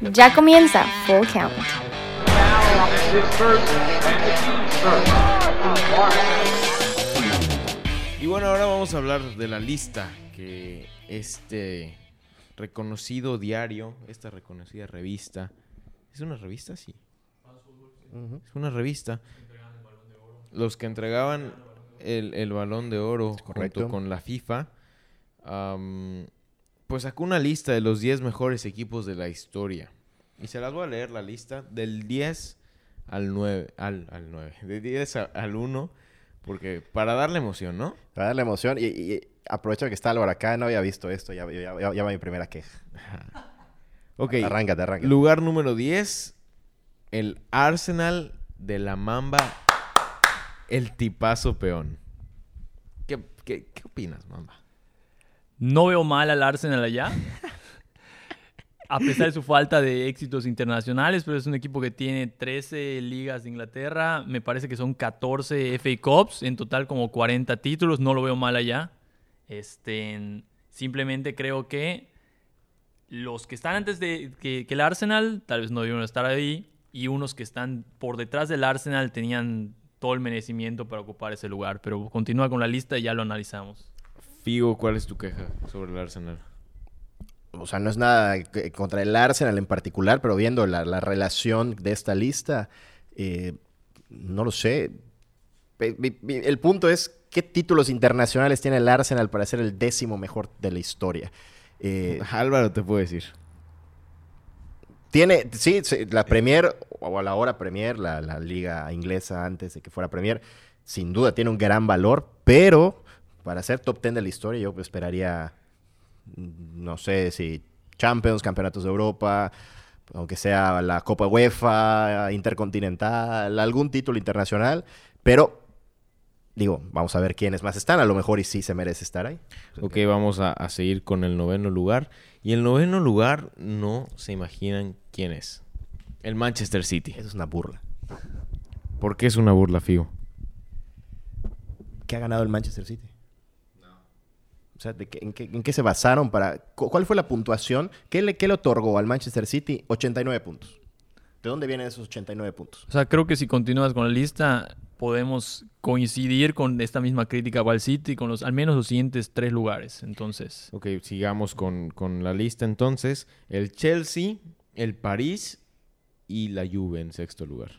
Ya comienza Full Count. Y bueno, ahora vamos a hablar de la lista que este reconocido diario, esta reconocida revista, ¿es una revista? Sí. Es una revista. Los que entregaban el, el balón de oro correcto. junto con la FIFA, pues sacó una lista de los 10 mejores equipos de la historia. Y se las voy a leer la lista del 10 al 9, al, al 9, de 10 a- al 1, porque para darle emoción, ¿no? Para darle emoción. Y, y aprovecho que está Álvaro acá, no había visto esto, ya, ya, ya- ya va mi primera queja. Ok, Arráncate, arráncate. lugar número 10, el Arsenal de la Mamba, el tipazo peón. ¿Qué, qué, qué opinas, Mamba? No veo mal al Arsenal allá. A pesar de su falta de éxitos internacionales, pero es un equipo que tiene 13 ligas de Inglaterra. Me parece que son 14 FA Cups, en total como 40 títulos. No lo veo mal allá. Este, simplemente creo que los que están antes de que, que el Arsenal tal vez no debieron estar ahí. Y unos que están por detrás del Arsenal tenían todo el merecimiento para ocupar ese lugar. Pero continúa con la lista y ya lo analizamos. Figo, ¿cuál es tu queja sobre el Arsenal? O sea, no es nada contra el Arsenal en particular, pero viendo la, la relación de esta lista, eh, no lo sé. El punto es, ¿qué títulos internacionales tiene el Arsenal para ser el décimo mejor de la historia? Eh, Álvaro te puedo decir. Tiene, sí, sí, la Premier, o a la hora Premier, la, la liga inglesa antes de que fuera Premier, sin duda tiene un gran valor, pero para ser top 10 de la historia yo esperaría, no sé si Champions, Campeonatos de Europa, aunque sea la Copa UEFA, Intercontinental, algún título internacional, pero digo, vamos a ver quiénes más están, a lo mejor y sí se merece estar ahí. Ok, vamos a, a seguir con el noveno lugar. Y el noveno lugar no se imaginan quién es. El Manchester City. Eso es una burla. ¿Por qué es una burla, Figo? ¿Qué ha ganado el Manchester City? O sea, ¿de qué- en, qué, en qué se basaron para...? cu- ¿Cuál fue la puntuación? ¿Qué le, qué le otorgó al Manchester City? 89 puntos. ¿De dónde vienen esos 89 puntos? O sea, creo que si continúas con la lista, podemos coincidir con esta misma crítica al City con los al menos los siguientes tres lugares. Entonces, Ok, sigamos con, con la lista entonces. El Chelsea, el París y la Juve en sexto lugar.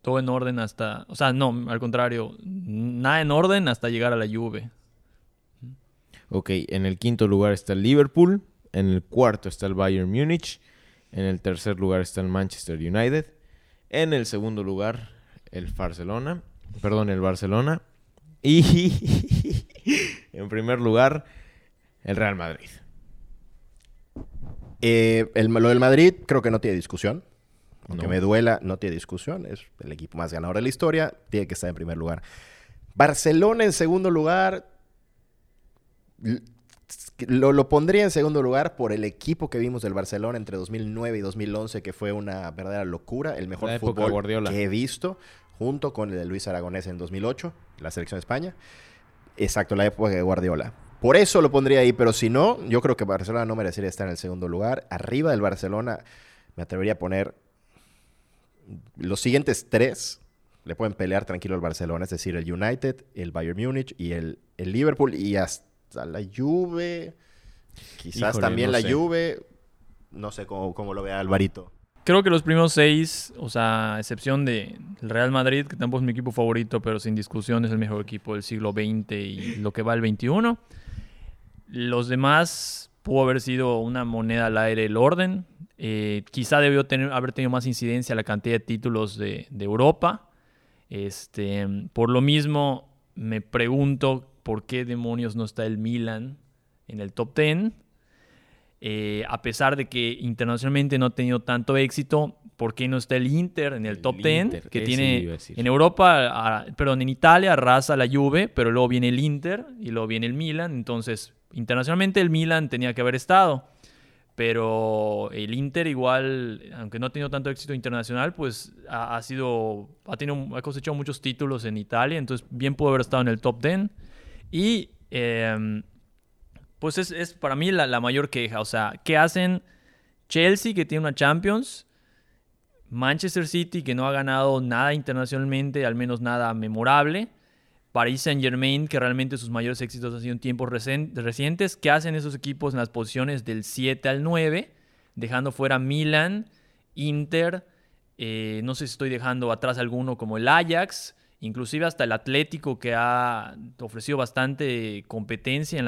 todo en orden hasta, o sea, no, al contrario, nada en orden hasta llegar a la Juve. Ok, en el quinto lugar está el Liverpool. En el cuarto está el Bayern Múnich. En el tercer lugar está el Manchester United. En el segundo lugar, el Barcelona. Perdón, el Barcelona. Y en primer lugar, el Real Madrid. Eh, el, lo del Madrid creo que no tiene discusión. Aunque No. me duela, no tiene discusión. Es el equipo más ganador de la historia. Tiene que estar en primer lugar. Barcelona en segundo lugar. Lo, lo pondría en segundo lugar por el equipo que vimos del Barcelona entre 2009 y 2011, que fue una verdadera locura. El mejor fútbol que he visto, junto con el de Luis Aragonés en 2008, la selección de España. Exacto, la época de Guardiola. Por eso lo pondría ahí, pero si no, yo creo que Barcelona no merecería estar en el segundo lugar. Arriba del Barcelona, me atrevería a poner los siguientes tres. Le pueden pelear tranquilo al Barcelona, es decir, el United, el Bayern Múnich y el, el Liverpool y hasta la Juve. Quizás Híjole, también no la sé. Juve. No sé cómo, cómo lo vea Alvarito. Creo que los primeros seis, o sea, a excepción de el Real Madrid, que tampoco es mi equipo favorito, pero sin discusión es el mejor equipo del siglo XX y lo que va el XXI. Los demás pudo haber sido una moneda al aire el orden. Eh, quizá debió tener, haber tenido más incidencia la cantidad de títulos de, de Europa. Este, por lo mismo, me pregunto por qué demonios no está el Milan en el top 10. Eh, a pesar de que internacionalmente no ha tenido tanto éxito, ¿por qué no está el Inter en el, El top 10? Inter, Que ese tiene en Europa, a- perdón, en Italia arrasa la Juve, pero luego viene el Inter y luego viene el Milan. Entonces, internacionalmente el Milan tenía que haber estado. Pero el Inter igual, aunque no ha tenido tanto éxito internacional, pues ha, ha sido, ha, tenido, ha cosechado muchos títulos en Italia, entonces bien pudo haber estado en el top 10. Y em, pues es, es para mí la, la mayor queja, o sea, ¿qué hacen Chelsea, que tiene una Champions. Manchester City, que no ha ganado nada internacionalmente, al menos nada memorable. Paris Saint Germain, que realmente sus mayores éxitos han sido en tiempos recientes. ¿Qué hacen esos equipos en las posiciones del 7 al 9? Dejando fuera Milan, Inter, eh, no sé si estoy dejando atrás alguno como el Ajax, inclusive hasta el Atlético que ha ofrecido bastante competencia en,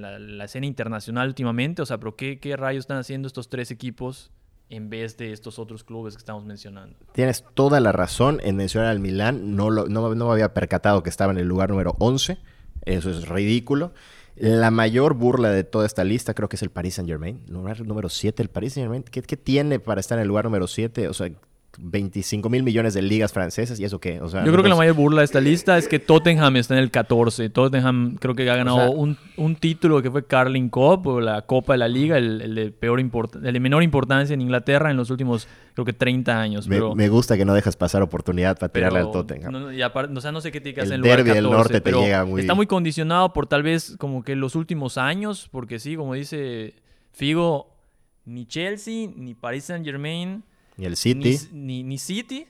la, escena internacional últimamente. O sea, pero ¿qué, ¿qué rayos están haciendo estos tres equipos en vez de estos otros clubes que estamos mencionando. Tienes toda la razón en mencionar al Milán. No, lo, me había percatado que estaba en el lugar número 11. Eso es ridículo. La mayor burla de toda esta lista creo que es el Paris Saint Germain. Lugar número 7, el Paris Saint Germain. ¿Qué, ¿Qué, tiene para estar en el lugar número 7? O sea, 25 mil millones de ligas francesas y eso qué. O sea, Yo creo que la mayor burla de esta lista es que Tottenham está en el 14. Tottenham creo que ha ganado un, un, título que fue Carling Cup o la Copa de la Liga, el, de peor el de menor importancia en Inglaterra en los últimos creo que 30 años. Me, me gusta que no dejas pasar oportunidad para tirarle al Tottenham. No, y aparte, o sea, no sé qué tiene que hacer el en lugar derby 14, del norte te llega muy... está muy condicionado por tal vez como que los últimos años, porque sí, como dice Figo, ni Chelsea ni Paris Saint Germain ni el City. Ni, ni, City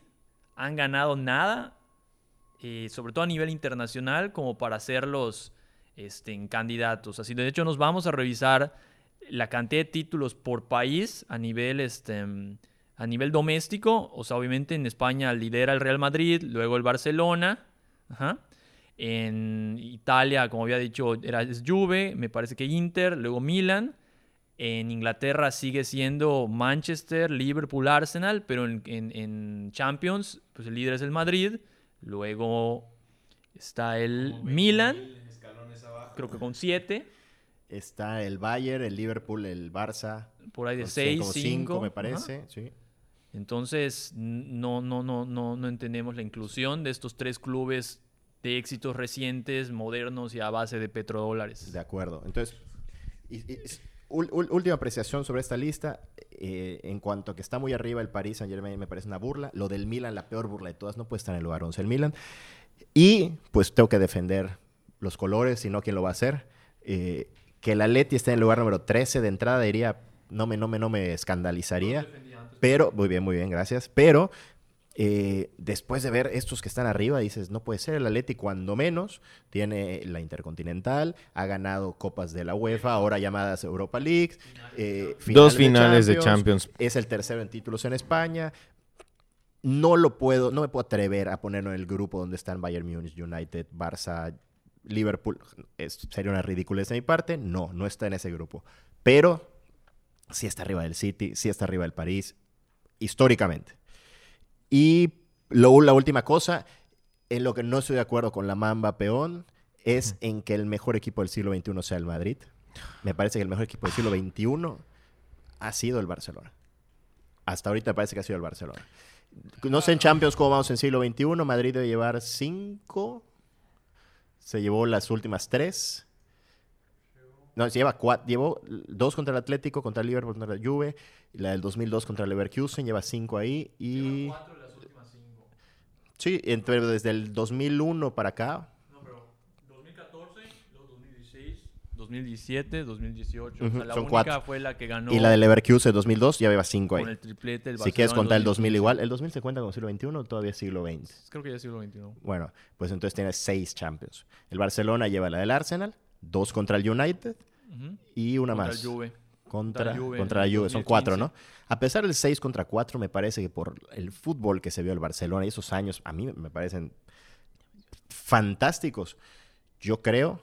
han ganado nada, eh, sobre todo a nivel internacional, como para hacerlos este, candidatos. Así, de hecho, nos vamos a revisar la cantidad de títulos por país a nivel, este, a nivel doméstico. O sea, obviamente en España lidera el Real Madrid, luego el Barcelona. En Italia, como había dicho, era es Juve, me parece que Inter, luego Milan. En Inglaterra sigue siendo Manchester, Liverpool, Arsenal, pero en, Champions, pues el líder es el Madrid. Luego está el Milan, creo que con 7. Está el Bayern, el Liverpool, el Barça. Por ahí de 6, 5 me parece, Entonces, no, no, no, no, no entendemos la inclusión de estos tres clubes de éxitos recientes, modernos y a base de petrodólares. De acuerdo. Entonces, última apreciación sobre esta lista. Eh, en cuanto a que está muy arriba el Paris Saint Germain, me parece una burla. Lo del Milan, la peor burla de todas, no puede estar en el lugar 11 el Milan. Y pues tengo que defender los colores, si no, ¿quién lo va a hacer? Eh, que el Atleti esté en el lugar número 13 de entrada, diría, no me, no me, no me escandalizaría. Pero, muy bien, muy bien, gracias. Pero eh, después de ver estos que están arriba, dices, no puede ser, el Atleti cuando menos tiene la Intercontinental, ha ganado copas de la UEFA, ahora llamadas Europa League. Eh, Dos finales de Champions, Es el tercero en títulos en España. No lo puedo, no me puedo atrever a ponerlo en el grupo donde están Bayern Munich, United, Barça, Liverpool. sería una ridiculez de mi parte. No, no está en ese grupo. Pero sí está arriba del City, sí está arriba del París, históricamente. Y lo, la última cosa, en lo que no estoy de acuerdo con la Mamba Peón, es en que el mejor equipo del siglo XXI sea el Madrid. Me parece que el mejor equipo del siglo XXI ha sido el Barcelona. Hasta ahorita me parece que ha sido el Barcelona. No sé en Champions cómo vamos en siglo XXI. Madrid debe llevar cinco. Se llevó las últimas tres. No, lleva cuatro. Llevó dos contra el Atlético, contra el Liverpool, contra la Juve. La del 2002 contra el Leverkusen. Lleva cinco ahí. Y... Sí, entre, desde el 2001 para acá. No, pero 2014, 2016, 2017, 2018. o sea, la única cuatro. fue la que ganó. Y la de Leverkusen 2002 ya lleva cinco ahí. Con el triplete, el Si quieres contar el 2000 igual, ¿el 2000 se cuenta como siglo XXI o todavía siglo XX? Creo que ya es siglo XXI. Bueno, pues entonces tienes seis Champions. El Barcelona lleva la del Arsenal, dos contra el United uh -huh. y una contra más. El Juve. Contra, contra, Juve, contra la Juve. Son cuatro, ¿no? A pesar del 6 contra 4, me parece que por el fútbol que se vio el Barcelona y esos años, a mí me parecen fantásticos. Yo creo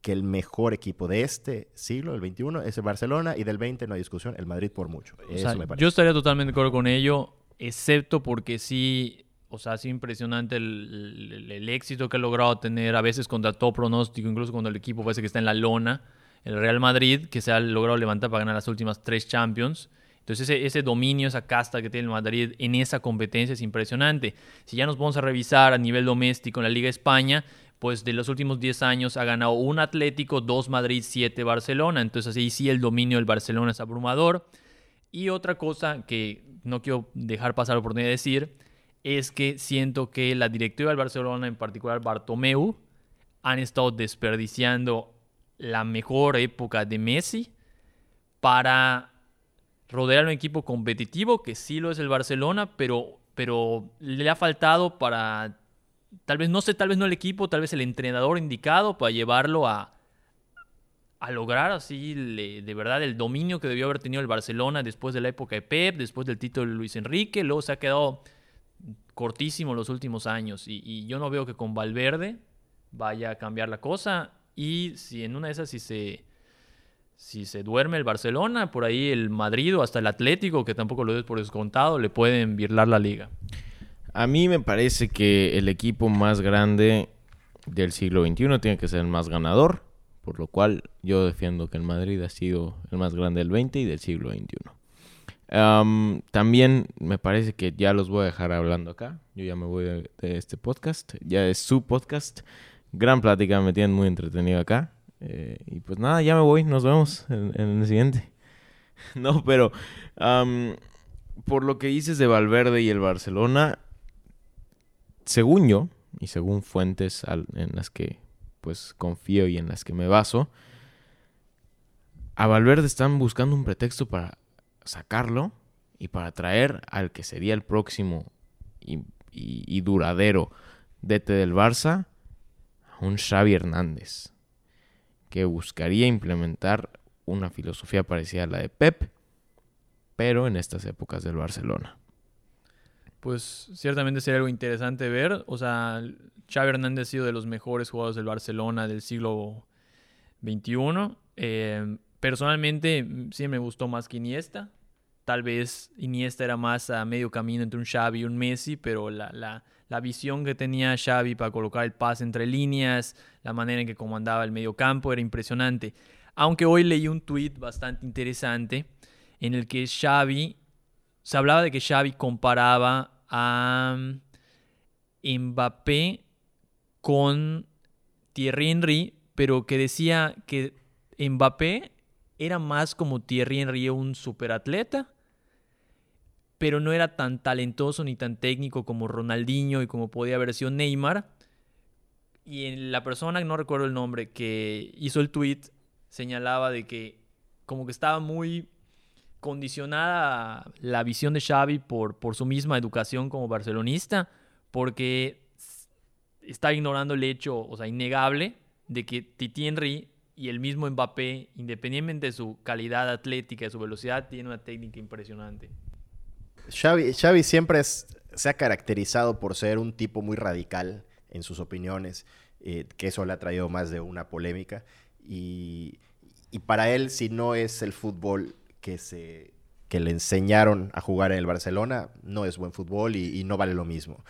que el mejor equipo de este siglo, el 21, es el Barcelona y del 20 no hay discusión, el Madrid por mucho. Eso sea, me parece. Yo estaría totalmente de acuerdo con ello, excepto porque sí, o sea, sí impresionante el éxito que ha logrado tener, a veces contra todo pronóstico, incluso cuando el equipo parece que está en la lona el Real Madrid, que se ha logrado levantar para ganar las últimas tres Champions. Entonces ese, ese, dominio, esa casta que tiene el Madrid en esa competencia es impresionante. Si ya nos vamos a revisar a nivel doméstico en la Liga España, pues de los últimos 10 años ha ganado un Atlético, dos Madrid, siete Barcelona. Entonces ahí sí el dominio del Barcelona es abrumador. Y otra cosa que no quiero dejar pasar la oportunidad de decir es que siento que la directiva del Barcelona, en particular Bartomeu, han estado desperdiciando la mejor época de Messi para rodear un equipo competitivo, que sí lo es el Barcelona, pero, pero le ha faltado para, tal vez, no sé, tal vez no el equipo, tal vez el entrenador indicado para llevarlo a, a lograr así de verdad el dominio que debió haber tenido el Barcelona después de la época de Pep, después del título de Luis Enrique, luego se ha quedado cortísimo los últimos años y, yo no veo que con Valverde vaya a cambiar la cosa y si en una de esas si se si se duerme el Barcelona, por ahí el Madrid o hasta el Atlético, que tampoco lo es por descontado, le pueden virlar la liga. A mí me parece que el equipo más grande del siglo XXI tiene que ser el más ganador, por lo cual yo defiendo que el Madrid ha sido el más grande del XX y del siglo XXI. Am, también me parece que ya los voy a dejar hablando acá. Yo ya me voy de, este podcast. Ya es su podcast. Gran plática, me tienen muy entretenido acá. Eh, y pues nada, ya me voy. Nos vemos en, el siguiente. no, pero por lo que dices de Valverde y el Barcelona, según yo, y según fuentes en las que pues confío y en las que me baso, a Valverde están buscando un pretexto para sacarlo y para traer al que sería el próximo y, duradero DT del Barça, a un Xavi Hernández, que buscaría implementar una filosofía parecida a la de Pep, pero en estas épocas del Barcelona. Pues ciertamente sería algo interesante ver. O sea, Xavi Hernández ha sido de los mejores jugadores del Barcelona del siglo XXI. Eh, personalmente, mm, sí me gustó más que Iniesta. Tal vez Iniesta era más a medio camino entre un Xavi y un Messi, pero la, la- la visión que tenía Xavi para colocar el pase entre líneas, la manera en que comandaba el medio campo era impresionante. Aunque hoy leí un tuit bastante interesante en el que Xavi se hablaba de que Xavi comparaba a mm, Mbappé con Thierry Henry, pero que decía que Mbappé era más como Thierry Henry, un superatleta, pero no era tan talentoso ni tan técnico como Ronaldinho y como podía haber sido Neymar. Y en la persona, no recuerdo el nombre, que hizo el tweet, señalaba de que como que estaba muy condicionada la visión de Xavi por, su misma educación como barcelonista, porque está ignorando el hecho, o sea, innegable, de que Titi Henry y el mismo Mbappé, independientemente de su calidad atlética y su velocidad, tiene una técnica impresionante. Xavi, Xavi siempre es- se ha caracterizado por ser un tipo muy radical en sus opiniones, eh, que eso le ha traído más de una polémica. Y, y para él, si no es el fútbol que, se, que le enseñaron a jugar en el Barcelona, no es buen fútbol y, y no vale lo mismo.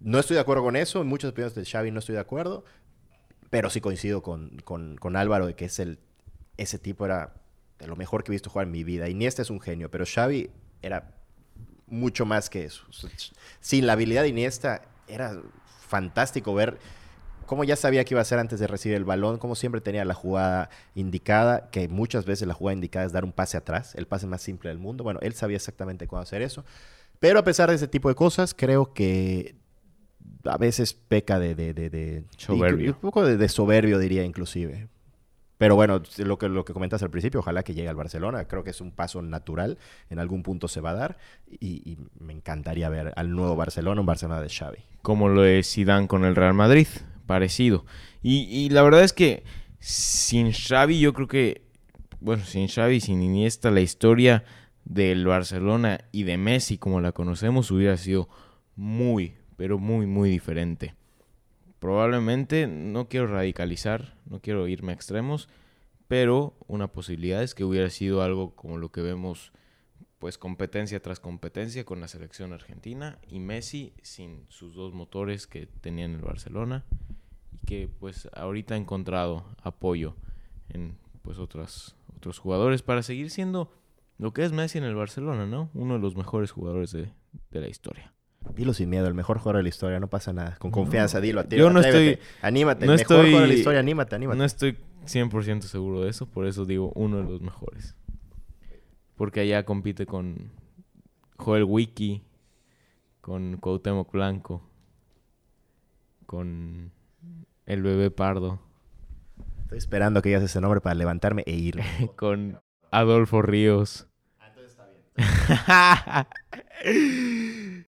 No estoy de acuerdo con eso, en muchas opiniones de Xavi no estoy de acuerdo, pero sí coincido con, con- con Álvaro de que es el, ese tipo era lo mejor que he visto jugar en mi vida. Iniesta es un genio, pero Xavi era mucho más que eso. Sin la habilidad de Iniesta, era fantástico ver cómo ya sabía qué iba a hacer antes de recibir el balón, cómo siempre tenía la jugada indicada, que muchas veces la jugada indicada es dar un pase atrás, el pase más simple del mundo. Bueno, él sabía exactamente cómo hacer eso. Pero a pesar de ese tipo de cosas, creo que a veces peca de... de, de- de- Soberbio. Un poco de, de soberbio, diría inclusive. Pero bueno, lo que, lo que comentas al principio, ojalá que llegue al Barcelona. Creo que es un paso natural. En algún punto se va a dar. Y, y me encantaría ver al nuevo Barcelona, un Barcelona de Xavi. como lo es Zidane con el Real Madrid, parecido. Y, y la verdad es que sin Xavi yo creo que, bueno, sin Xavi, sin Iniesta, la historia del Barcelona y de Messi como la conocemos hubiera sido muy, pero muy, muy diferente. Probablemente, no quiero radicalizar, no quiero irme a extremos, pero una posibilidad es que hubiera sido algo como lo que vemos pues competencia tras competencia con la selección argentina y Messi sin sus dos motores que tenía en el Barcelona y que pues ahorita ha encontrado apoyo en pues otras, otros jugadores para seguir siendo lo que es Messi en el Barcelona, ¿no? Uno de los mejores jugadores de, de la historia. Dilo sin miedo, el mejor jugador de la historia, no pasa nada. Con confianza, dilo. a ti, Yo no estoy- Anímate, no el mejor jugador de la historia, anímate, anímate. No estoy 100% seguro de eso, por eso digo uno de los mejores. Porque allá compite con Joel Wiki, con Cuauhtémoc Blanco, con el bebé Pardo, Estoy esperando que digas ese nombre para levantarme e ir. con Adolfo Ríos.